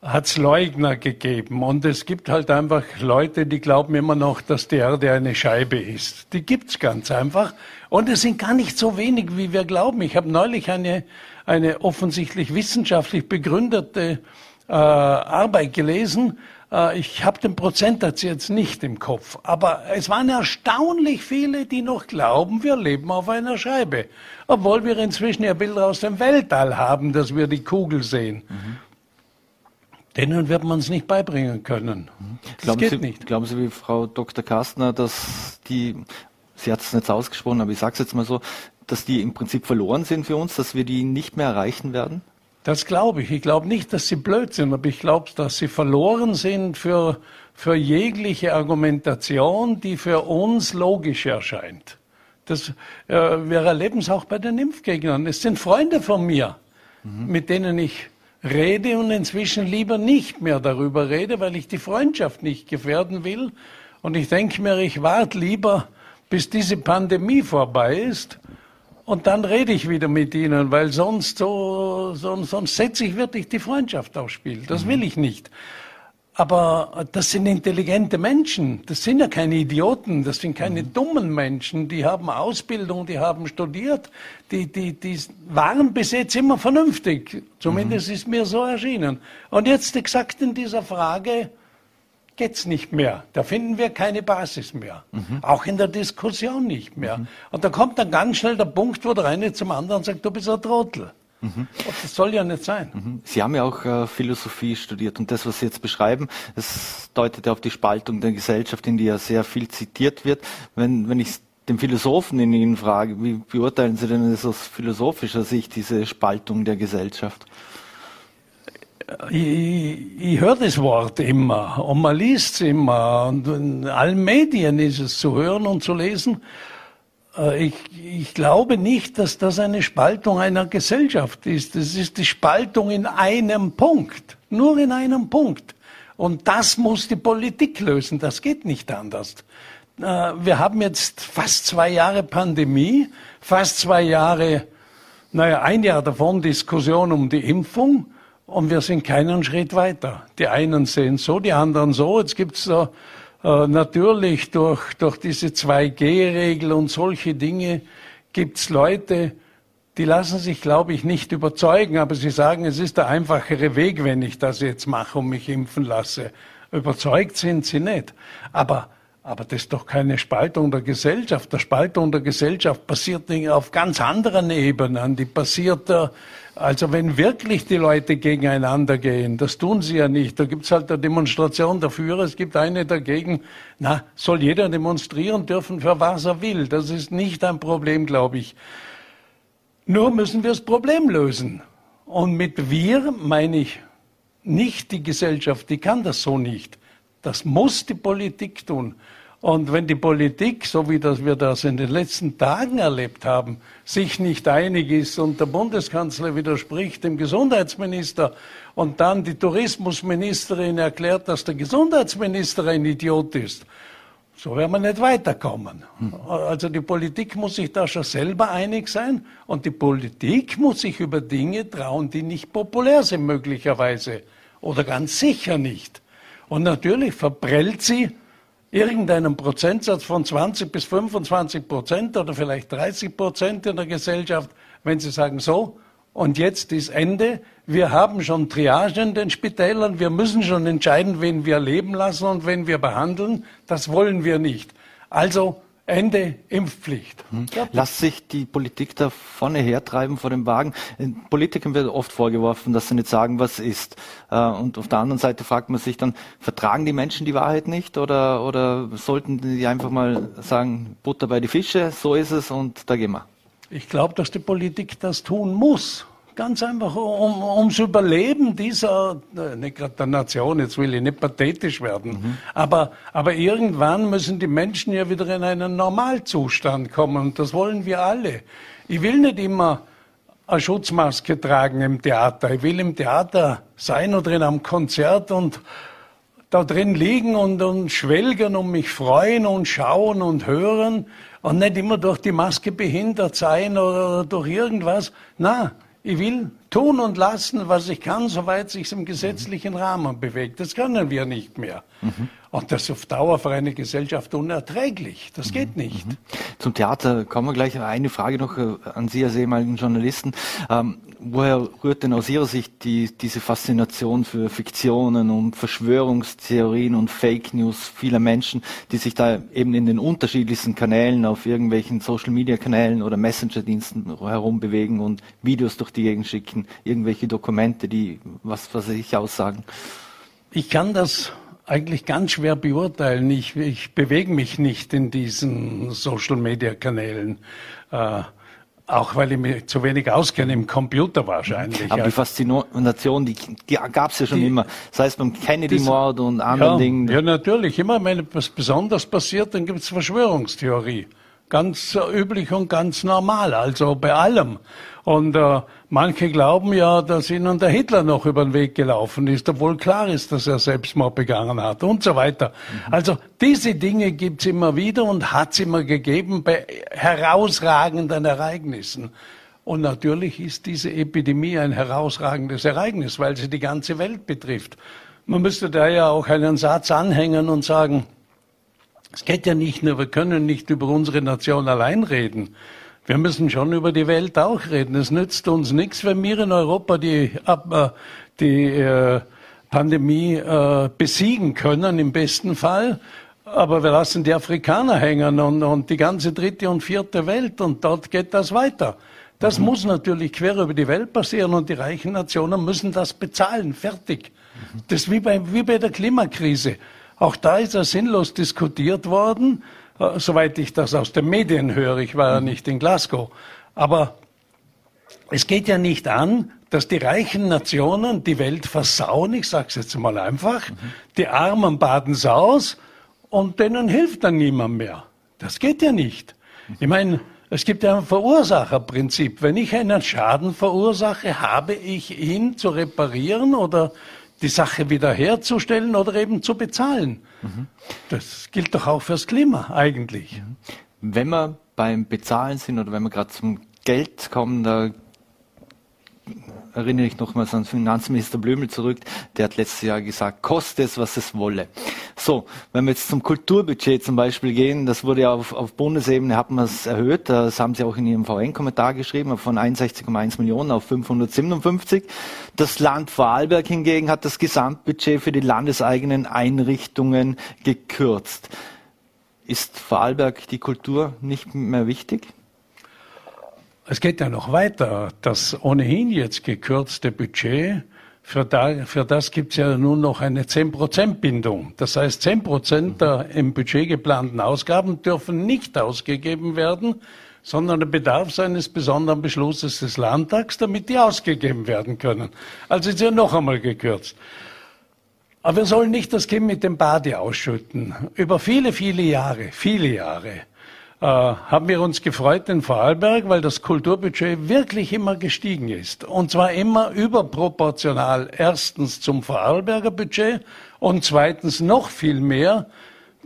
hat es Leugner gegeben. Und es gibt halt einfach Leute, die glauben immer noch, dass die Erde eine Scheibe ist. Die gibt's ganz einfach. Und es sind gar nicht so wenig, wie wir glauben. Ich habe neulich eine, eine offensichtlich wissenschaftlich begründete äh, Arbeit gelesen. Äh, ich habe den Prozentsatz jetzt nicht im Kopf. Aber es waren erstaunlich viele, die noch glauben, wir leben auf einer Scheibe. Obwohl wir inzwischen ja Bilder aus dem Weltall haben, dass wir die Kugel sehen. Mhm. Denen wird man es nicht beibringen können. Das glauben geht Sie, nicht. Glauben Sie wie Frau Dr. Kastner, dass die, sie hat es nicht ausgesprochen, aber ich sage es jetzt mal so, dass die im Prinzip verloren sind für uns, dass wir die nicht mehr erreichen werden? Das glaube ich. Ich glaube nicht, dass sie blöd sind, aber ich glaube, dass sie verloren sind für, für jegliche Argumentation, die für uns logisch erscheint. Das, äh, wir erleben es auch bei den Impfgegnern. Es sind Freunde von mir, mhm. mit denen ich rede und inzwischen lieber nicht mehr darüber rede, weil ich die Freundschaft nicht gefährden will. Und ich denke mir, ich warte lieber, bis diese Pandemie vorbei ist, und dann rede ich wieder mit ihnen, weil sonst so, sonst, sonst setze ich wirklich die Freundschaft aufs Spiel. Das will ich nicht. Aber das sind intelligente Menschen. Das sind ja keine Idioten. Das sind keine mhm. dummen Menschen. Die haben Ausbildung, die haben studiert. Die, die, die waren bis jetzt immer vernünftig. Zumindest mhm. ist mir so erschienen. Und jetzt exakt in dieser Frage, geht's nicht mehr. Da finden wir keine Basis mehr. Mhm. Auch in der Diskussion nicht mehr. Mhm. Und da kommt dann ganz schnell der Punkt, wo der eine zum anderen sagt, du bist ein Trottel. Mhm. Das soll ja nicht sein. Mhm. Sie haben ja auch äh, Philosophie studiert und das, was Sie jetzt beschreiben, das deutet ja auf die Spaltung der Gesellschaft, in die ja sehr viel zitiert wird. Wenn, wenn ich den Philosophen in Ihnen frage, wie beurteilen Sie denn das aus philosophischer Sicht, diese Spaltung der Gesellschaft? ich, ich höre das Wort immer und man liest es immer und in allen Medien ist es zu hören und zu lesen. Äh, ich, ich glaube nicht, dass das eine Spaltung einer Gesellschaft ist. Das ist die Spaltung in einem Punkt, nur in einem Punkt. Und das muss die Politik lösen. Das geht nicht anders. Äh, wir haben jetzt fast zwei Jahre Pandemie, fast zwei Jahre, naja, ein Jahr davon Diskussion um die Impfung. Und wir sind keinen Schritt weiter. Die einen sehen so, die anderen so. Jetzt gibt's da äh, natürlich durch, durch diese 2G-Regel und solche Dinge gibt's Leute, die lassen sich, glaube ich, nicht überzeugen, aber sie sagen, es ist der einfachere Weg, wenn ich das jetzt mache und mich impfen lasse. Überzeugt sind sie nicht. Aber aber das ist doch keine Spaltung der Gesellschaft. Der Spaltung der Gesellschaft passiert auf ganz anderen Ebenen. Die passiert, äh, also wenn wirklich die Leute gegeneinander gehen, das tun sie ja nicht. Da gibt's halt eine Demonstration dafür, es gibt eine dagegen. Na, soll jeder demonstrieren dürfen, für was er will. Das ist nicht ein Problem, glaube ich. Nur müssen wir das Problem lösen. Und mit wir meine ich nicht die Gesellschaft, die kann das so nicht. Das muss die Politik tun. Und wenn die Politik, so wie das wir das in den letzten Tagen erlebt haben, sich nicht einig ist und der Bundeskanzler widerspricht dem Gesundheitsminister und dann die Tourismusministerin erklärt, dass der Gesundheitsminister ein Idiot ist, so werden wir nicht weiterkommen. Also die Politik muss sich da schon selber einig sein und die Politik muss sich über Dinge trauen, die nicht populär sind möglicherweise oder ganz sicher nicht. Und natürlich verprellt sie irgendeinen Prozentsatz von 20 bis 25 Prozent oder vielleicht 30 Prozent in der Gesellschaft, wenn sie sagen, so, und jetzt ist Ende, wir haben schon Triage in den Spitälern, wir müssen schon entscheiden, wen wir leben lassen und wen wir behandeln, das wollen wir nicht. Also Ende Impfpflicht. Hm. Lasst sich die Politik da vorne hertreiben vor dem Wagen? Politikern wird oft vorgeworfen, dass sie nicht sagen, was ist. Äh, und auf der anderen Seite fragt man sich dann, vertragen die Menschen die Wahrheit nicht oder, oder sollten die einfach mal sagen, Butter bei die Fische, so ist es und da gehen wir? Ich glaube, dass die Politik das tun muss. Ganz einfach um, ums Überleben dieser, äh, nicht gerade der Nation, jetzt will ich nicht pathetisch werden, mhm. aber, aber irgendwann müssen die Menschen ja wieder in einen Normalzustand kommen und das wollen wir alle. Ich will nicht immer eine Schutzmaske tragen im Theater. Ich will im Theater sein oder in einem Konzert und da drin liegen und, und schwelgen und mich freuen und schauen und hören und nicht immer durch die Maske behindert sein oder durch irgendwas. Na, ich will tun und lassen, was ich kann, soweit sich im gesetzlichen Rahmen bewegt. Das können wir nicht mehr. Mhm. Und das ist auf Dauer für eine Gesellschaft unerträglich. Das geht mhm. nicht. Mhm. Zum Theater kommen wir gleich. Eine Frage noch äh, an Sie als ehemaligen Journalisten. Ähm, woher rührt denn aus Ihrer Sicht die, diese Faszination für Fiktionen und Verschwörungstheorien und Fake News vieler Menschen, die sich da eben in den unterschiedlichsten Kanälen, auf irgendwelchen Social Media Kanälen oder Messenger-Diensten herumbewegen und Videos durch die Gegend schicken, irgendwelche Dokumente, die was, was ich aussagen? Ich kann das eigentlich ganz schwer beurteilen. Ich, ich bewege mich nicht in diesen Social-Media-Kanälen. Äh, auch weil ich mich zu wenig auskenne im Computer wahrscheinlich. Aber die Faszination, die, die gab es ja schon die, immer. Das heißt beim Kennedy-Mord und anderen ja, Dingen. Ja, natürlich. Immer wenn etwas Besonderes passiert, dann gibt es Verschwörungstheorie. Ganz üblich und ganz normal, also bei allem. Und äh, manche glauben ja, dass ihnen der Hitler noch über den Weg gelaufen ist, obwohl klar ist, dass er Selbstmord begangen hat und so weiter. Mhm. Also diese Dinge gibt's immer wieder und hat's immer gegeben bei herausragenden Ereignissen. Und natürlich ist diese Epidemie ein herausragendes Ereignis, weil sie die ganze Welt betrifft. Man müsste da ja auch einen Satz anhängen und sagen, es geht ja nicht nur, wir können nicht über unsere Nation allein reden. Wir müssen schon über die Welt auch reden. Es nützt uns nichts, wenn wir in Europa die, äh, die äh, Pandemie äh, besiegen können, im besten Fall. Aber wir lassen die Afrikaner hängen und, und die ganze dritte und vierte Welt und dort geht das weiter. Das mhm. muss natürlich quer über die Welt passieren und die reichen Nationen müssen das bezahlen. Fertig. Mhm. Das ist wie bei, wie bei der Klimakrise. Auch da ist ja sinnlos diskutiert worden. Äh, soweit ich das aus den Medien höre. Ich war ja nicht in Glasgow. Aber es geht ja nicht an, dass die reichen Nationen die Welt versauen, ich sage es jetzt mal einfach, mhm. die Armen baden aus und denen hilft dann niemand mehr. Das geht ja nicht. Ich meine, es gibt ja ein Verursacherprinzip. Wenn ich einen Schaden verursache, habe ich ihn zu reparieren oder die Sache wiederherzustellen oder eben zu bezahlen. Mhm. Das gilt doch auch fürs Klima eigentlich. Mhm. Wenn wir beim Bezahlen sind oder wenn wir gerade zum Geld kommen, da erinnere ich nochmals an Finanzminister Blömel zurück, der hat letztes Jahr gesagt, koste es, was es wolle. So, wenn wir jetzt zum Kulturbudget zum Beispiel gehen, das wurde ja auf, auf Bundesebene, hat man es erhöht, das haben Sie auch in Ihrem VN-Kommentar geschrieben, von 61,1 Millionen auf 557. Das Land Vorarlberg hingegen hat das Gesamtbudget für die landeseigenen Einrichtungen gekürzt. Ist Vorarlberg die Kultur nicht mehr wichtig? Es geht ja noch weiter. Das ohnehin jetzt gekürzte Budget, für, da, für das gibt es ja nun noch eine 10%-Bindung. Das heißt, 10% der im Budget geplanten Ausgaben dürfen nicht ausgegeben werden, sondern der Bedarf eines besonderen Beschlusses des Landtags, damit die ausgegeben werden können. Also ist ja noch einmal gekürzt. Aber wir sollen nicht das Kind mit dem Bade ausschütten. Über viele, viele Jahre, viele Jahre äh, haben wir uns gefreut in Vorarlberg, weil das Kulturbudget wirklich immer gestiegen ist. Und zwar immer überproportional. Erstens zum Vorarlberger Budget und zweitens noch viel mehr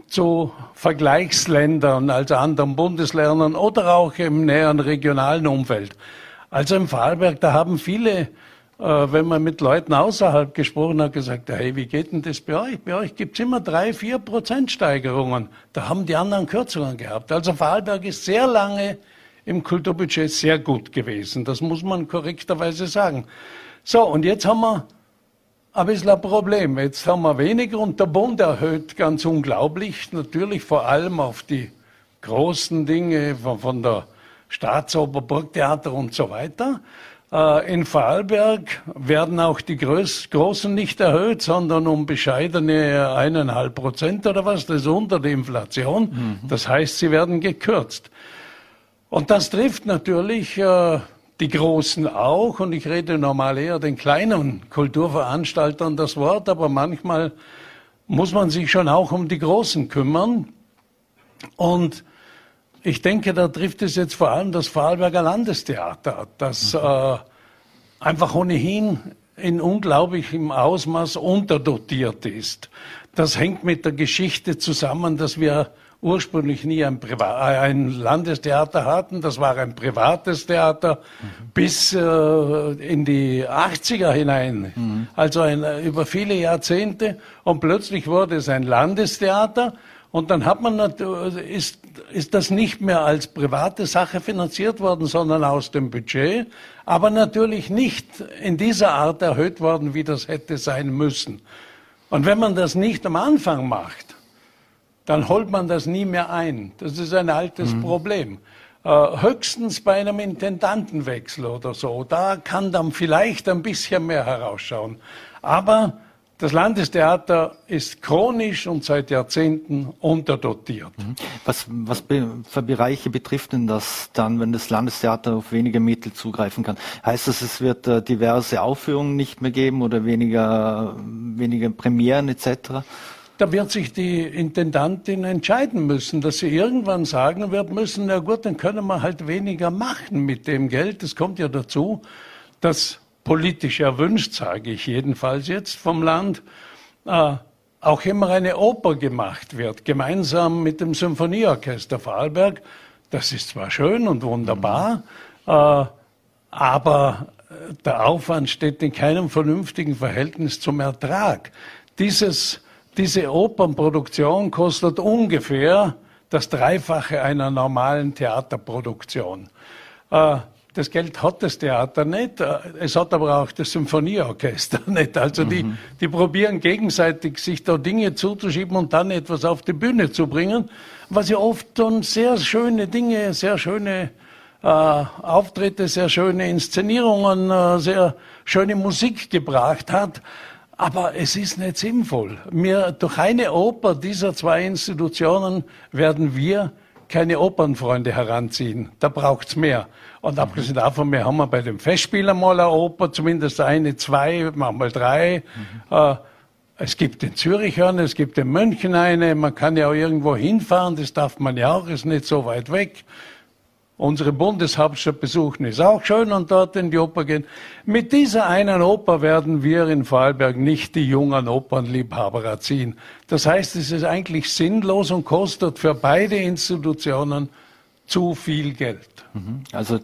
zu Vergleichsländern, also anderen Bundesländern oder auch im näheren regionalen Umfeld. Also im Vorarlberg, da haben viele wenn man mit Leuten außerhalb gesprochen hat, gesagt, hey, wie geht denn das bei euch? Bei euch gibt's immer drei, vier Prozent Steigerungen. Da haben die anderen Kürzungen gehabt. Also Vorarlberg ist sehr lange im Kulturbudget sehr gut gewesen. Das muss man korrekterweise sagen. So, und jetzt haben wir ein bisschen ein Problem. Jetzt haben wir weniger und der Bund erhöht ganz unglaublich, natürlich vor allem auf die großen Dinge von, von der Staatsoper, Burgtheater und so weiter. Äh, in Vorarlberg werden auch die Groß Großen nicht erhöht, sondern um bescheidene eineinhalb Prozent oder was, das ist unter der Inflation. Mhm. Das heißt, sie werden gekürzt. Und das trifft natürlich äh, die Großen auch. Und ich rede normal eher den kleinen Kulturveranstaltern das Wort, aber manchmal muss man sich schon auch um die Großen kümmern. Und ich denke, da trifft es jetzt vor allem das Vorarlberger Landestheater, das äh, einfach ohnehin in unglaublichem Ausmaß unterdotiert ist. Das hängt mit der Geschichte zusammen, dass wir ursprünglich nie ein, Privat, äh, ein Landestheater hatten. Das war ein privates Theater mhm. bis äh, in die 80er hinein. Mhm. Also ein, über viele Jahrzehnte. Und plötzlich wurde es ein Landestheater. Und dann hat man, ist, ist das nicht mehr als private Sache finanziert worden, sondern aus dem Budget, aber natürlich nicht in dieser Art erhöht worden, wie das hätte sein müssen. Und wenn man das nicht am Anfang macht, dann holt man das nie mehr ein. Das ist ein altes mhm. Problem. Äh, höchstens bei einem Intendantenwechsel oder so. Da kann dann vielleicht ein bisschen mehr herausschauen. Aber das Landestheater ist chronisch und seit Jahrzehnten unterdotiert. Mhm. Was, was für Bereiche betrifft denn das dann, wenn das Landestheater auf weniger Mittel zugreifen kann? Heißt das, es wird äh, diverse Aufführungen nicht mehr geben oder weniger, weniger Premieren etc.? Da wird sich die Intendantin entscheiden müssen, dass sie irgendwann sagen wird müssen, na gut, dann können wir halt weniger machen mit dem Geld. Es kommt ja dazu, dass politisch erwünscht, sage ich jedenfalls jetzt vom Land, äh, auch immer eine Oper gemacht wird, gemeinsam mit dem Symphonieorchester Vorarlberg. Das ist zwar schön und wunderbar, äh, aber der Aufwand steht in keinem vernünftigen Verhältnis zum Ertrag. Dieses, diese Opernproduktion kostet ungefähr das Dreifache einer normalen Theaterproduktion. Äh, das Geld hat das Theater nicht, es hat aber auch das Symphonieorchester nicht. Also die, mhm. die probieren gegenseitig sich da Dinge zuzuschieben und dann etwas auf die Bühne zu bringen, was ja oft dann sehr schöne Dinge, sehr schöne äh, Auftritte, sehr schöne Inszenierungen, äh, sehr schöne Musik gebracht hat. Aber es ist nicht sinnvoll. Wir, durch eine Oper dieser zwei Institutionen werden wir keine Opernfreunde heranziehen. Da braucht's mehr. Und abgesehen davon, wir haben bei dem Festspiel mal eine Oper, zumindest eine, zwei, manchmal drei. Mhm. Äh, es gibt in Zürich eine, es gibt in München eine. Man kann ja auch irgendwo hinfahren, das darf man ja auch, ist nicht so weit weg. Unsere Bundeshauptstadt besuchen ist auch schön und dort in die Oper gehen. Mit dieser einen Oper werden wir in Vorarlberg nicht die jungen Opernliebhaber erziehen. Das heißt, es ist eigentlich sinnlos und kostet für beide Institutionen zu viel Geld. Mhm. Also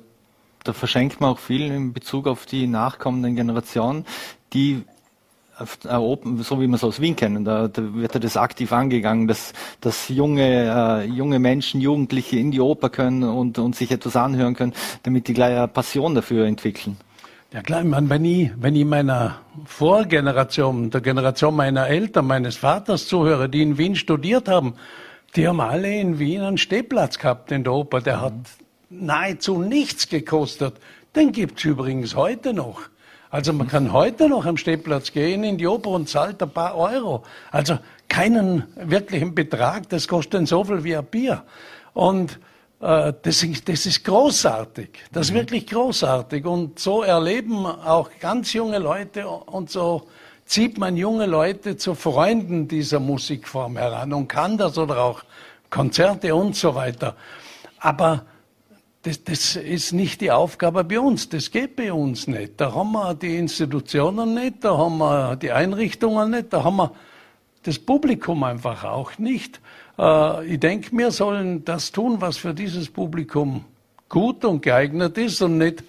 da verschenkt man auch viel in Bezug auf die nachkommenden Generationen, die so wie wir es aus Wien kennen. Da, da wird ja das aktiv angegangen, dass, dass junge, äh, junge Menschen, Jugendliche in die Oper können und, und sich etwas anhören können, damit die gleich eine Passion dafür entwickeln. Ja klar, ich meine, wenn ich, wenn ich meiner Vorgeneration, der Generation meiner Eltern, meines Vaters zuhöre, die in Wien studiert haben, die haben alle in Wien einen Stehplatz gehabt in der Oper. Der hat nahezu nichts gekostet. Den gibt's übrigens heute noch. Also man kann heute noch am Stehplatz gehen in die Oper und zahlt ein paar Euro. Also keinen wirklichen Betrag, das kostet so viel wie ein Bier. Und äh, das, ist, das ist großartig, das ist mhm. wirklich großartig. Und so erleben auch ganz junge Leute und so zieht man junge Leute zu Freunden dieser Musikform heran und kann das oder auch Konzerte und so weiter. Aber das, das ist nicht die Aufgabe bei uns, das geht bei uns nicht. Da haben wir die Institutionen nicht, da haben wir die Einrichtungen nicht, da haben wir das Publikum einfach auch nicht. Äh, ich denke, wir sollen das tun, was für dieses Publikum gut und geeignet ist und nicht,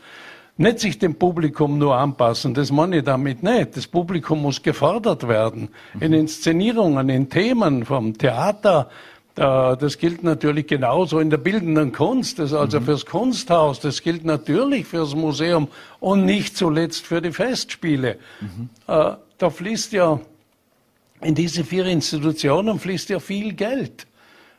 nicht sich dem Publikum nur anpassen. Das meine ich damit nicht. Das Publikum muss gefordert werden. In Inszenierungen, in Themen vom Theater, das gilt natürlich genauso in der bildenden Kunst, das also mhm. fürs Kunsthaus, das gilt natürlich fürs Museum und nicht zuletzt für die Festspiele. Mhm. Äh, da fließt ja, in diese vier Institutionen fließt ja viel Geld,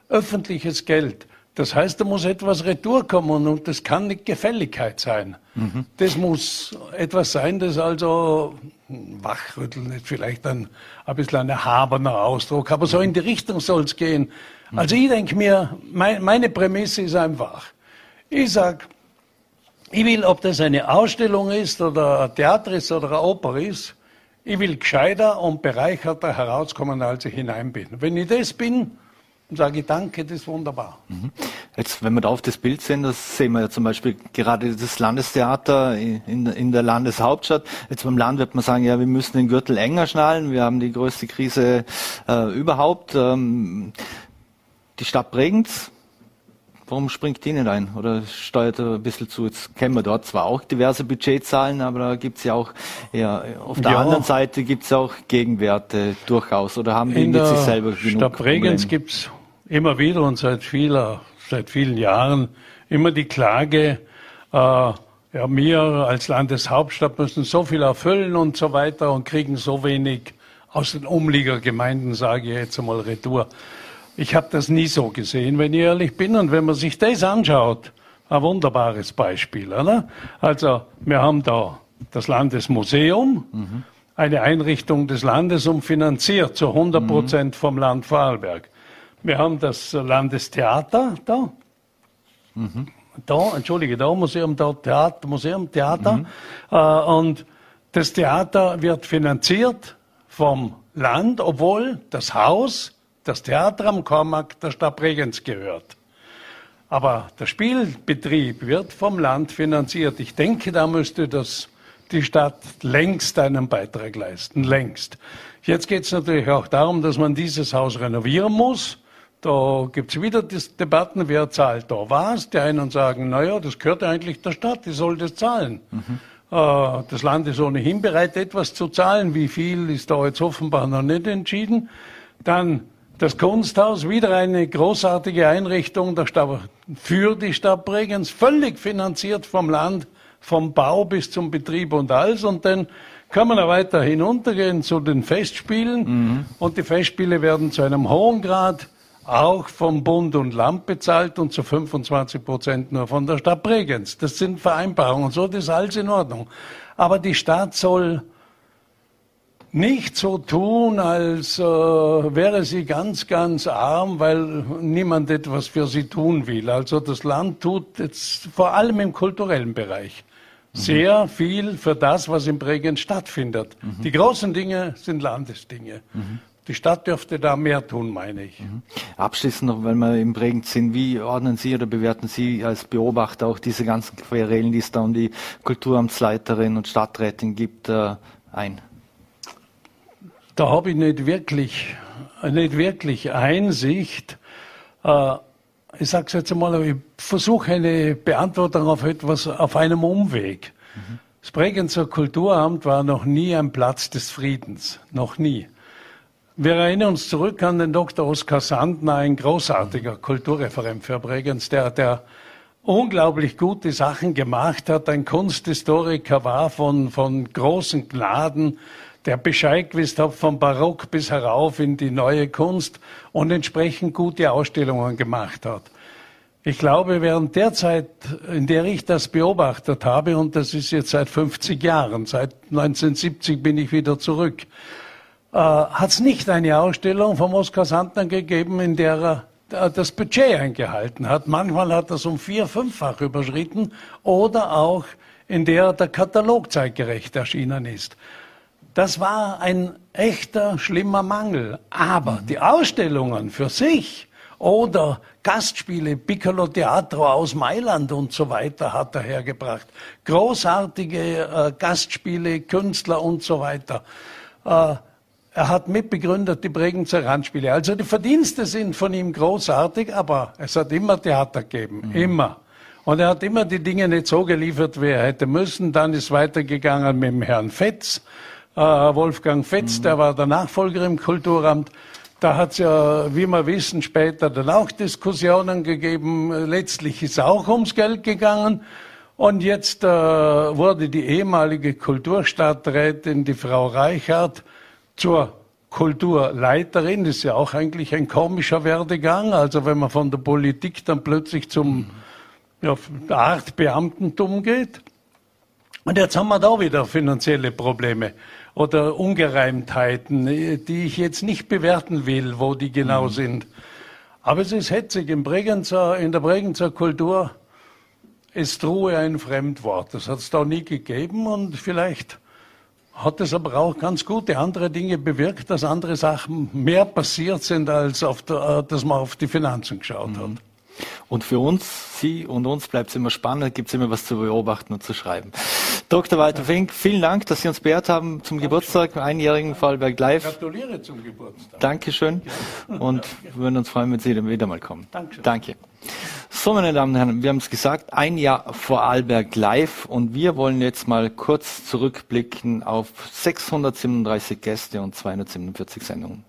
öffentliches Geld. Das heißt, da muss etwas Retour kommen und das kann nicht Gefälligkeit sein. Mhm. Das muss etwas sein, das also wachrütteln ist vielleicht ein, ein bisschen ein erhabener Ausdruck, aber so in die Richtung soll es gehen. Also ich denke mir, mein, meine Prämisse ist einfach, ich sag, ich will, ob das eine Ausstellung ist oder ein Theater ist oder eine Oper ist, ich will gescheiter und bereicherter herauskommen, als ich hinein bin. Wenn ich das bin, sage ich danke, das ist wunderbar. Mhm. Jetzt, wenn wir da auf das Bild sehen, das sehen wir ja zum Beispiel gerade das Landestheater in, in der Landeshauptstadt. Jetzt beim Land wird man sagen, ja, wir müssen den Gürtel enger schnallen, wir haben die größte Krise äh, überhaupt. Ähm, die Stadt Bregenz, warum springt die nicht ein oder steuert er ein bisschen zu? Jetzt kennen wir dort zwar auch diverse Budgetzahlen, aber da gibt es ja auch, ja, auf der ja. anderen Seite gibt es auch Gegenwerte durchaus oder haben die mit sich selber genug Stadt Bregenz gibt es immer wieder und seit, vieler, seit vielen Jahren immer die Klage, äh, ja, wir als Landeshauptstadt müssen so viel erfüllen und so weiter und kriegen so wenig aus den Umliegergemeinden, sage ich jetzt einmal, Retour. Ich habe das nie so gesehen, wenn ich ehrlich bin. Und wenn man sich das anschaut, ein wunderbares Beispiel, oder? Also, wir haben da das Landesmuseum, mhm. eine Einrichtung des Landes und finanziert zu 100 Prozent vom Land Vorarlberg. Wir haben das Landestheater da. Mhm. Da, entschuldige, da Museum, da Theater, Museum, Theater. Mhm. Äh, und das Theater wird finanziert vom Land, obwohl das Haus, das Theater am Kormack der Stadt Bregenz gehört. Aber der Spielbetrieb wird vom Land finanziert. Ich denke, da müsste das die Stadt längst einen Beitrag leisten, längst. Jetzt geht es natürlich auch darum, dass man dieses Haus renovieren muss. Da gibt es wieder Debatten, wer zahlt da was. Die einen sagen, naja, das gehört eigentlich der Stadt, die soll das zahlen. Mhm. Äh, das Land ist ohnehin bereit, etwas zu zahlen. Wie viel ist da jetzt offenbar noch nicht entschieden. Dann das Kunsthaus, wieder eine großartige Einrichtung der Stadt, für die Stadt Bregenz, völlig finanziert vom Land vom Bau bis zum Betrieb und alles. Und dann kann man weiter hinuntergehen zu den Festspielen. Mhm. Und die Festspiele werden zu einem hohen Grad auch vom Bund und Land bezahlt und zu 25 Prozent nur von der Stadt Bregenz. Das sind Vereinbarungen. So, das ist alles in Ordnung. Aber die Stadt soll nicht so tun, als äh, wäre sie ganz, ganz arm, weil niemand etwas für sie tun will. Also das Land tut jetzt vor allem im kulturellen Bereich sehr viel für das, was in Bregenz stattfindet. Mhm. Die großen Dinge sind Landesdinge. Mhm. Die Stadt dürfte da mehr tun, meine ich. Mhm. Abschließend noch, weil wir im Bregenz sind, wie ordnen Sie oder bewerten Sie als Beobachter auch diese ganzen Querelen, die es da um die Kulturamtsleiterin und Stadträtin gibt, äh, ein? Da habe ich nicht wirklich, nicht wirklich Einsicht. Äh, ich sage es jetzt einmal, ich versuche eine Beantwortung auf etwas auf einem Umweg. Mhm. Das Bregenzer Kulturamt war noch nie ein Platz des Friedens, noch nie. Wir erinnern uns zurück an den Dr. Oskar Sandner, ein großartiger Kulturreferent für Bregenz, der, der unglaublich gute Sachen gemacht hat, ein Kunsthistoriker war von, von großen Gnaden, der Bescheid gewusst hat vom Barock bis herauf in die neue Kunst und entsprechend gute Ausstellungen gemacht hat. Ich glaube, während der Zeit, in der ich das beobachtet habe, und das ist jetzt seit 50 Jahren, seit 1970 bin ich wieder zurück, äh, hat es nicht eine Ausstellung vom Oskar Sandner gegeben, in der er äh, das Budget eingehalten hat. Manchmal hat er es um vier, fünffach überschritten oder auch in der der Katalog zeitgerecht erschienen ist. Das war ein echter schlimmer Mangel. Aber die Ausstellungen für sich oder Gastspiele, Piccolo Teatro aus Mailand und so weiter hat er hergebracht. Großartige äh, Gastspiele, Künstler und so weiter. Äh, er hat mitbegründet die Bregenzer Randspiele. Also die Verdienste sind von ihm großartig, aber es hat immer Theater gegeben. Mhm. Immer. Und er hat immer die Dinge nicht so geliefert, wie er hätte müssen. Dann ist weitergegangen mit dem Herrn Fetz äh, Wolfgang Fetz, mhm. der war der Nachfolger im Kulturamt. Da hat es ja, wie wir wissen, später dann auch Diskussionen gegeben. Letztlich ist auch ums Geld gegangen. Und jetzt äh, wurde die ehemalige Kulturstadträtin, die Frau Reichert, zur Kulturleiterin. Das ist ja auch eigentlich ein komischer Werdegang. Also wenn man von der Politik dann plötzlich zum ja, Art Beamtentum geht. Und jetzt haben wir da wieder finanzielle Probleme oder Ungereimtheiten, die ich jetzt nicht bewerten will, wo die genau mhm. sind. Aber es ist hetzig. Im Bregenzer, in der Bregenzer Kultur ist Ruhe ein Fremdwort. Das hat es da nie gegeben und vielleicht hat es aber auch ganz gute andere Dinge bewirkt, dass andere Sachen mehr passiert sind, als der, dass man auf die Finanzen geschaut mhm. hat. Und für uns, Sie und uns bleibt es immer spannend, gibt es immer was zu beobachten und zu schreiben. Dr. Walter Fink, vielen Dank, dass Sie uns beehrt haben zum Dankeschön. Geburtstag, einjährigen Fallberg Live. Gratuliere zum Geburtstag. Dankeschön. Und wir würden uns freuen, wenn Sie dann wieder mal kommen. Dankeschön. Danke. So, meine Damen und Herren, wir haben es gesagt, ein Jahr vor Alberg Live und wir wollen jetzt mal kurz zurückblicken auf 637 Gäste und 247 Sendungen.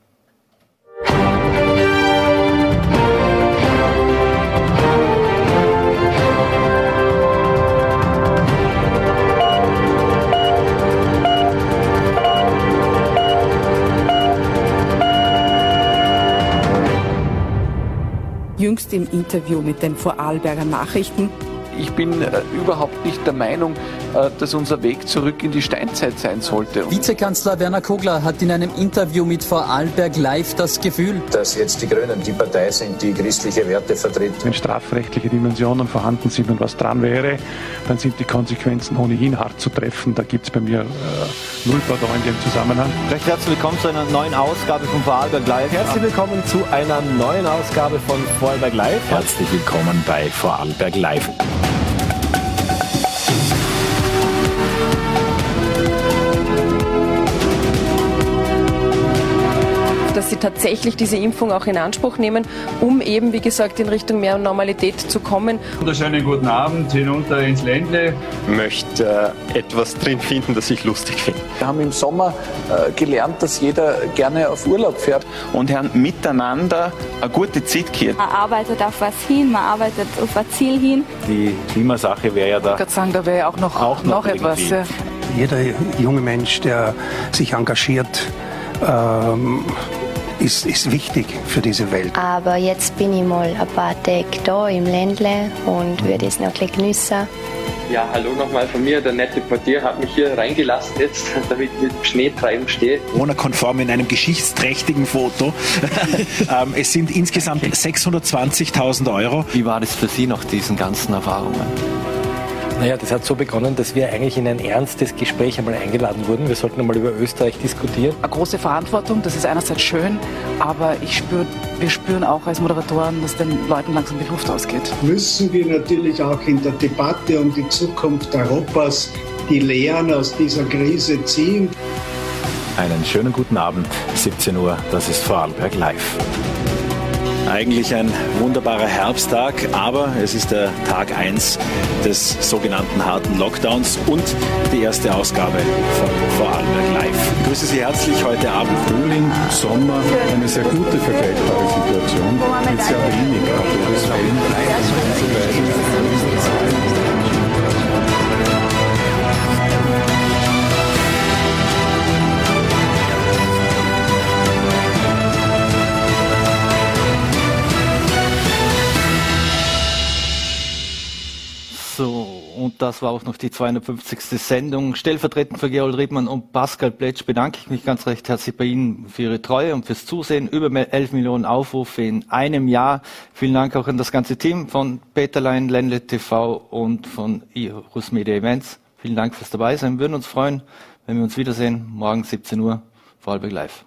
Jüngst im Interview mit den Vorarlberger Nachrichten. Ich bin äh, überhaupt nicht der Meinung, dass unser Weg zurück in die Steinzeit sein sollte. Vizekanzler Werner Kogler hat in einem Interview mit Vorarlberg Live das Gefühl, dass jetzt die Grünen die Partei sind, die christliche Werte vertritt. Wenn strafrechtliche Dimensionen vorhanden sind und was dran wäre, dann sind die Konsequenzen ohnehin hart zu treffen. Da gibt es bei mir äh, null Pardon in dem Zusammenhang. Recht herzlich willkommen zu einer neuen Ausgabe von Vorarlberg Live. Herzlich willkommen zu einer neuen Ausgabe von Vorarlberg Live. Herzlich willkommen bei Vorarlberg Live. Sie tatsächlich diese Impfung auch in Anspruch nehmen, um eben, wie gesagt, in Richtung mehr Normalität zu kommen. Wunderschönen guten Abend hinunter ins Ländle. Ich möchte äh, etwas drin finden, das ich lustig finde. Wir haben im Sommer äh, gelernt, dass jeder gerne auf Urlaub fährt und haben miteinander eine gute Zeit gehabt. Man arbeitet auf was hin, man arbeitet auf ein Ziel hin. Die Klimasache wäre ja da. Ich würde sagen, da wäre ja auch noch, auch noch, noch etwas. Ja. Jeder junge Mensch, der sich engagiert, ähm, ist, ist wichtig für diese Welt. Aber jetzt bin ich mal ein paar Tage da im Ländle und würde es noch ein bisschen geniessen. Ja, hallo nochmal von mir. Der nette Portier hat mich hier reingelassen jetzt, damit ich mit Schneetreiben stehe. Corona-konform in einem geschichtsträchtigen Foto. ähm, es sind insgesamt 620.000 Euro. Wie war das für Sie nach diesen ganzen Erfahrungen? Naja, das hat so begonnen, dass wir eigentlich in ein ernstes Gespräch einmal eingeladen wurden. Wir sollten einmal über Österreich diskutieren. Eine große Verantwortung, das ist einerseits schön, aber ich spür, wir spüren auch als Moderatoren, dass den Leuten langsam die Luft ausgeht. Müssen wir natürlich auch in der Debatte um die Zukunft Europas die Lehren aus dieser Krise ziehen. Einen schönen guten Abend, 17 Uhr, das ist Vorarlberg Live. Eigentlich ein wunderbarer Herbsttag, aber es ist der Tag 1 des sogenannten harten Lockdowns und die erste Ausgabe von Vorarlberg Live. Ich grüße Sie herzlich heute Abend. Frühling, Sommer, eine sehr gute vergleichbare Situation mit sehr wenig Und das war auch noch die 250. Sendung. Stellvertretend für Gerold Riedmann und Pascal Pletsch bedanke ich mich ganz recht herzlich bei Ihnen für Ihre Treue und fürs Zusehen. Über 11 Millionen Aufrufe in einem Jahr. Vielen Dank auch an das ganze Team von Peterlein, Ländle TV und von Irus Media Events. Vielen Dank fürs Dabeisein. Wir würden uns freuen, wenn wir uns wiedersehen. Morgen 17 Uhr. Vorarlberg Live.